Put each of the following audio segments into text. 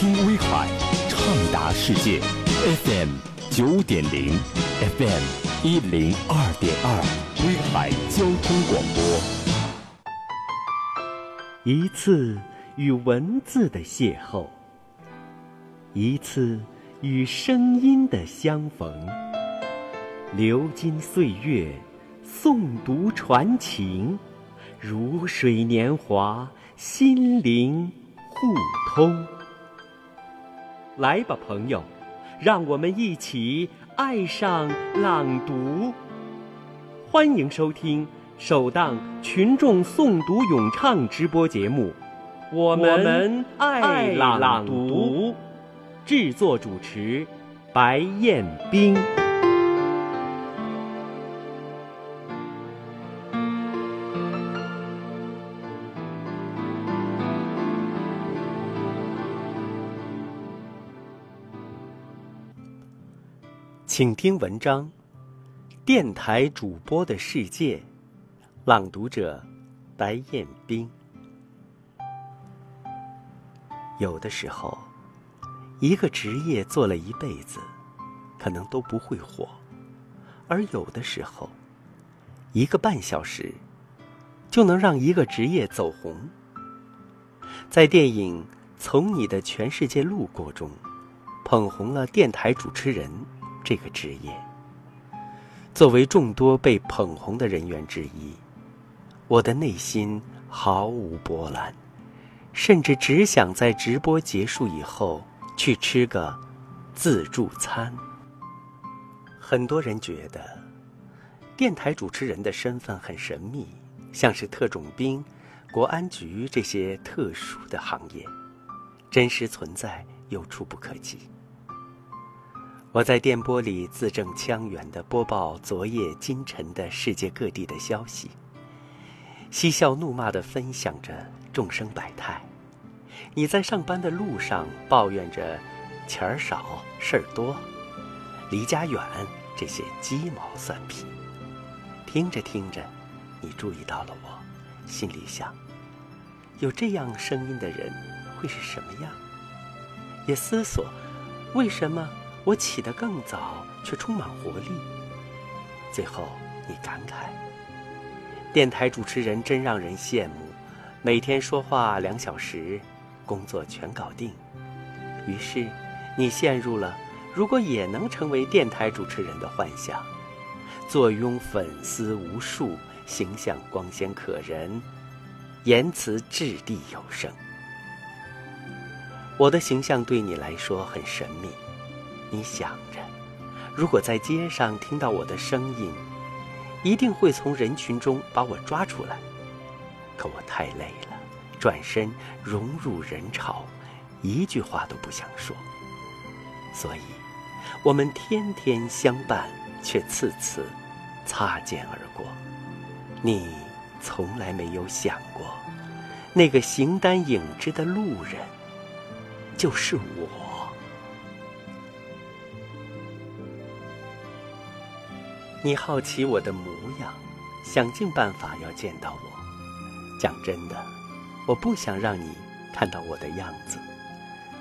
听威海，畅达世界，FM 九点零，FM 一零二点二，威海交通广播。一次与文字的邂逅，一次与声音的相逢。流金岁月，诵读传情，如水年华，心灵互通。来吧，朋友，让我们一起爱上朗读。欢迎收听首档群众诵读咏唱直播节目《我们爱朗读》，制作主持白彦冰。请听文章《电台主播的世界》，朗读者白彦冰。有的时候，一个职业做了一辈子，可能都不会火；而有的时候，一个半小时就能让一个职业走红。在电影《从你的全世界路过》中，捧红了电台主持人。这个职业，作为众多被捧红的人员之一，我的内心毫无波澜，甚至只想在直播结束以后去吃个自助餐。很多人觉得，电台主持人的身份很神秘，像是特种兵、国安局这些特殊的行业，真实存在又触不可及。我在电波里字正腔圆地播报昨夜今晨的世界各地的消息，嬉笑怒骂地分享着众生百态。你在上班的路上抱怨着钱儿少、事儿多、离家远这些鸡毛蒜皮，听着听着，你注意到了我，心里想：有这样声音的人会是什么样？也思索为什么。我起得更早，却充满活力。最后，你感慨：电台主持人真让人羡慕，每天说话两小时，工作全搞定。于是，你陷入了如果也能成为电台主持人的幻想，坐拥粉丝无数，形象光鲜可人，言辞掷地有声。我的形象对你来说很神秘。你想着，如果在街上听到我的声音，一定会从人群中把我抓出来。可我太累了，转身融入人潮，一句话都不想说。所以，我们天天相伴，却次次擦肩而过。你从来没有想过，那个形单影只的路人，就是我。你好奇我的模样，想尽办法要见到我。讲真的，我不想让你看到我的样子。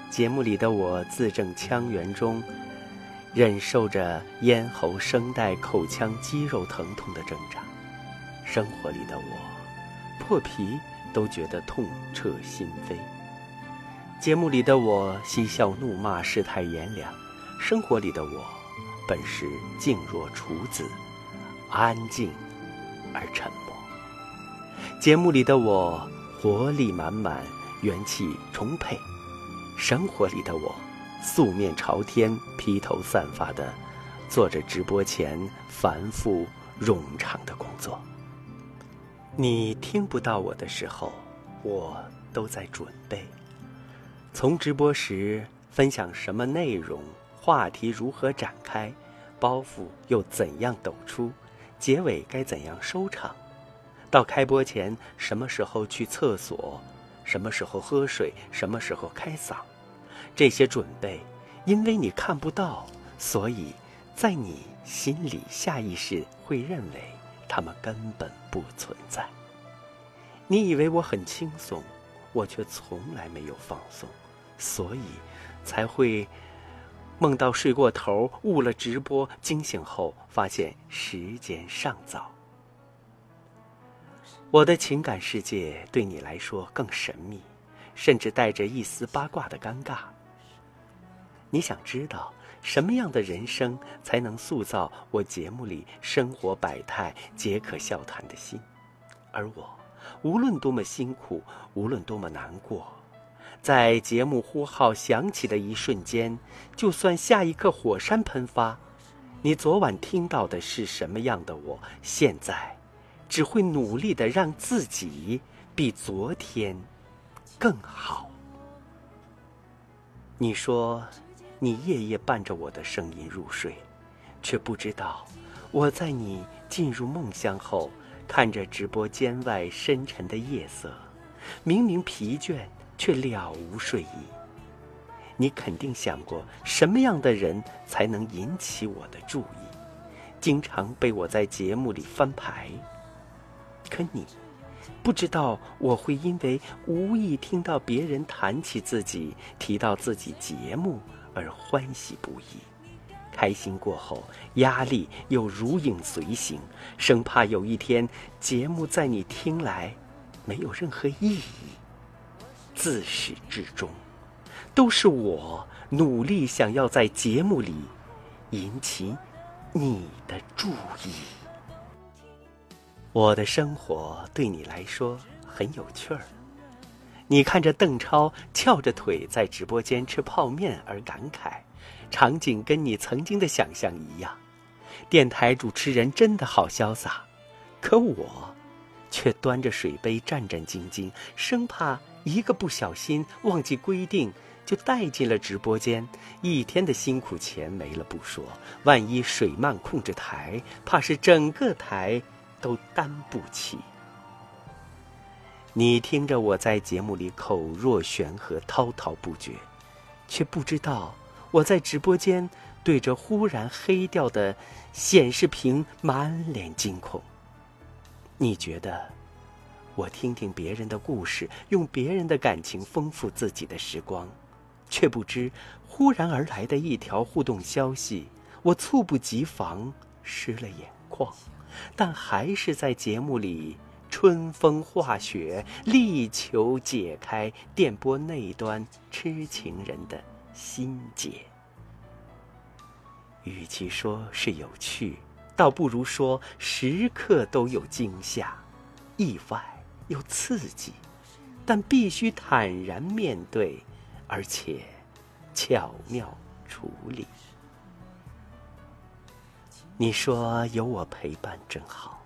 节目里的我字正腔圆中，忍受着咽喉、声带、口腔肌肉疼痛的挣扎；生活里的我，破皮都觉得痛彻心扉。节目里的我嬉笑怒骂，世态炎凉；生活里的我。本是静若处子，安静而沉默。节目里的我活力满满，元气充沛；生活里的我素面朝天，披头散发的做着直播前繁复冗长的工作。你听不到我的时候，我都在准备。从直播时分享什么内容？话题如何展开，包袱又怎样抖出，结尾该怎样收场？到开播前，什么时候去厕所？什么时候喝水？什么时候开嗓？这些准备，因为你看不到，所以在你心里下意识会认为他们根本不存在。你以为我很轻松，我却从来没有放松，所以才会梦到睡过头，误了直播，惊醒后发现时间尚早。我的情感世界对你来说更神秘，甚至带着一丝八卦的尴尬。你想知道什么样的人生才能塑造我节目里生活百态、皆可笑谈的心？而我，无论多么辛苦，无论多么难过，在节目呼号响起的一瞬间，就算下一刻火山喷发，你昨晚听到的是什么样的我？现在。只会努力的让自己比昨天更好。你说，你夜夜伴着我的声音入睡，却不知道我在你进入梦乡后，看着直播间外深沉的夜色，明明疲倦却了无睡意。你肯定想过，什么样的人才能引起我的注意？经常被我在节目里翻牌。可你不知道，我会因为无意听到别人谈起自己、提到自己节目而欢喜不已。开心过后，压力又如影随形，生怕有一天节目在你听来没有任何意义。自始至终，都是我努力想要在节目里引起你的注意。我的生活对你来说很有趣儿。你看着邓超翘着腿在直播间吃泡面而感慨，场景跟你曾经的想象一样。电台主持人真的好潇洒，可我，却端着水杯战战兢兢，生怕一个不小心忘记规定就带进了直播间。一天的辛苦钱没了不说，万一水漫控制台，怕是整个台。都担不起。你听着我在节目里口若悬河、滔滔不绝，却不知道我在直播间对着忽然黑掉的显示屏满脸惊恐。你觉得我听听别人的故事，用别人的感情丰富自己的时光，却不知忽然而来的一条互动消息，我猝不及防湿了眼眶。但还是在节目里春风化雪，力求解开电波那端痴情人的心结。与其说是有趣，倒不如说时刻都有惊吓、意外又刺激，但必须坦然面对，而且巧妙处理。你说有我陪伴真好，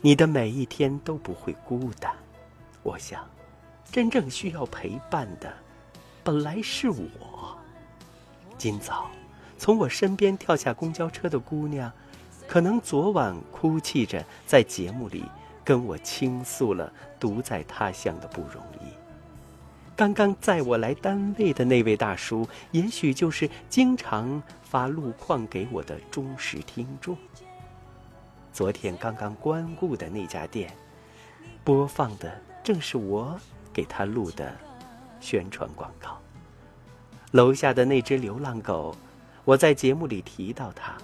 你的每一天都不会孤单。我想，真正需要陪伴的，本来是我。今早从我身边跳下公交车的姑娘，可能昨晚哭泣着在节目里跟我倾诉了独在他乡的不容易。刚刚载我来单位的那位大叔，也许就是经常。发路况给我的忠实听众。昨天刚刚光顾的那家店，播放的正是我给他录的宣传广告。楼下的那只流浪狗，我在节目里提到它，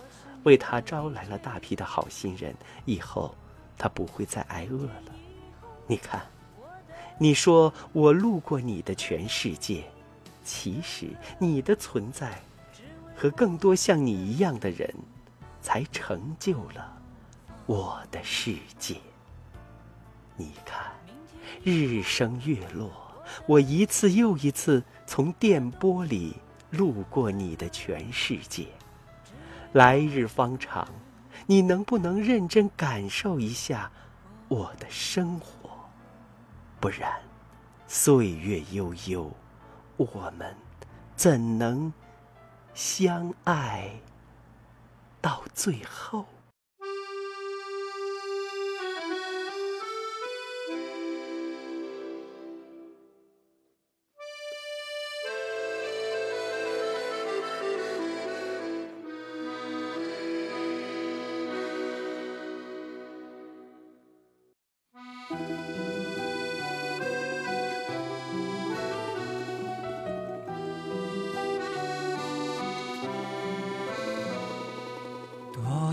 为它招来了大批的好心人，以后他不会再挨饿了。你看，你说我路过你的全世界，其实你的存在。和更多像你一样的人，才成就了我的世界。你看，日升月落，我一次又一次从电波里路过你的全世界。来日方长，你能不能认真感受一下我的生活？不然，岁月悠悠，我们怎能？相爱到最后。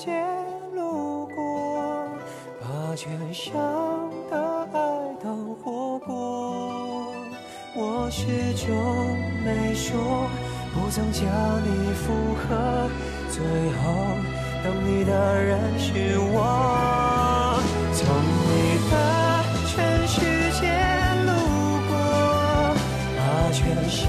世界路过，把全生的爱都活过。我始终没说，不曾将你附和，最后等你的人是我。从你的全世界路过，把全生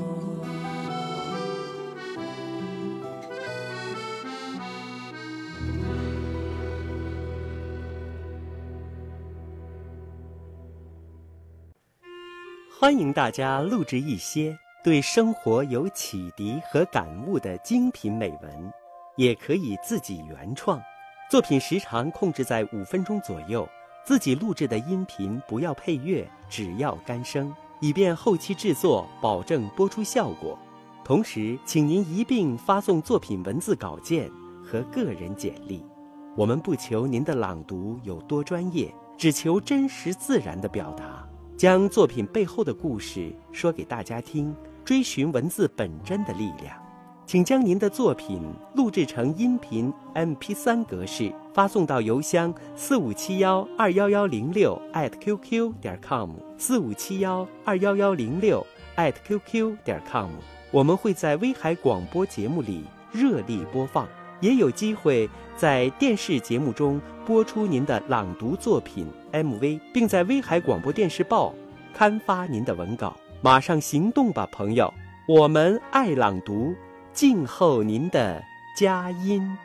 欢迎大家录制一些对生活有启迪和感悟的精品美文，也可以自己原创。作品时长控制在五分钟左右，自己录制的音频不要配乐，只要干声，以便后期制作保证播出效果。同时，请您一并发送作品文字稿件和个人简历。我们不求您的朗读有多专业，只求真实自然的表达。将作品背后的故事说给大家听，追寻文字本真的力量。请将您的作品录制成音频 MP3 格式，发送到邮箱四五七幺二幺幺零六 @QQ 点 com 四五七幺二幺幺零六 @QQ 点 com。我们会在威海广播节目里热力播放，也有机会在电视节目中播出您的朗读作品 MV，并在威海广播电视报刊发您的文稿。马上行动吧，朋友！我们爱朗读，静候您的佳音。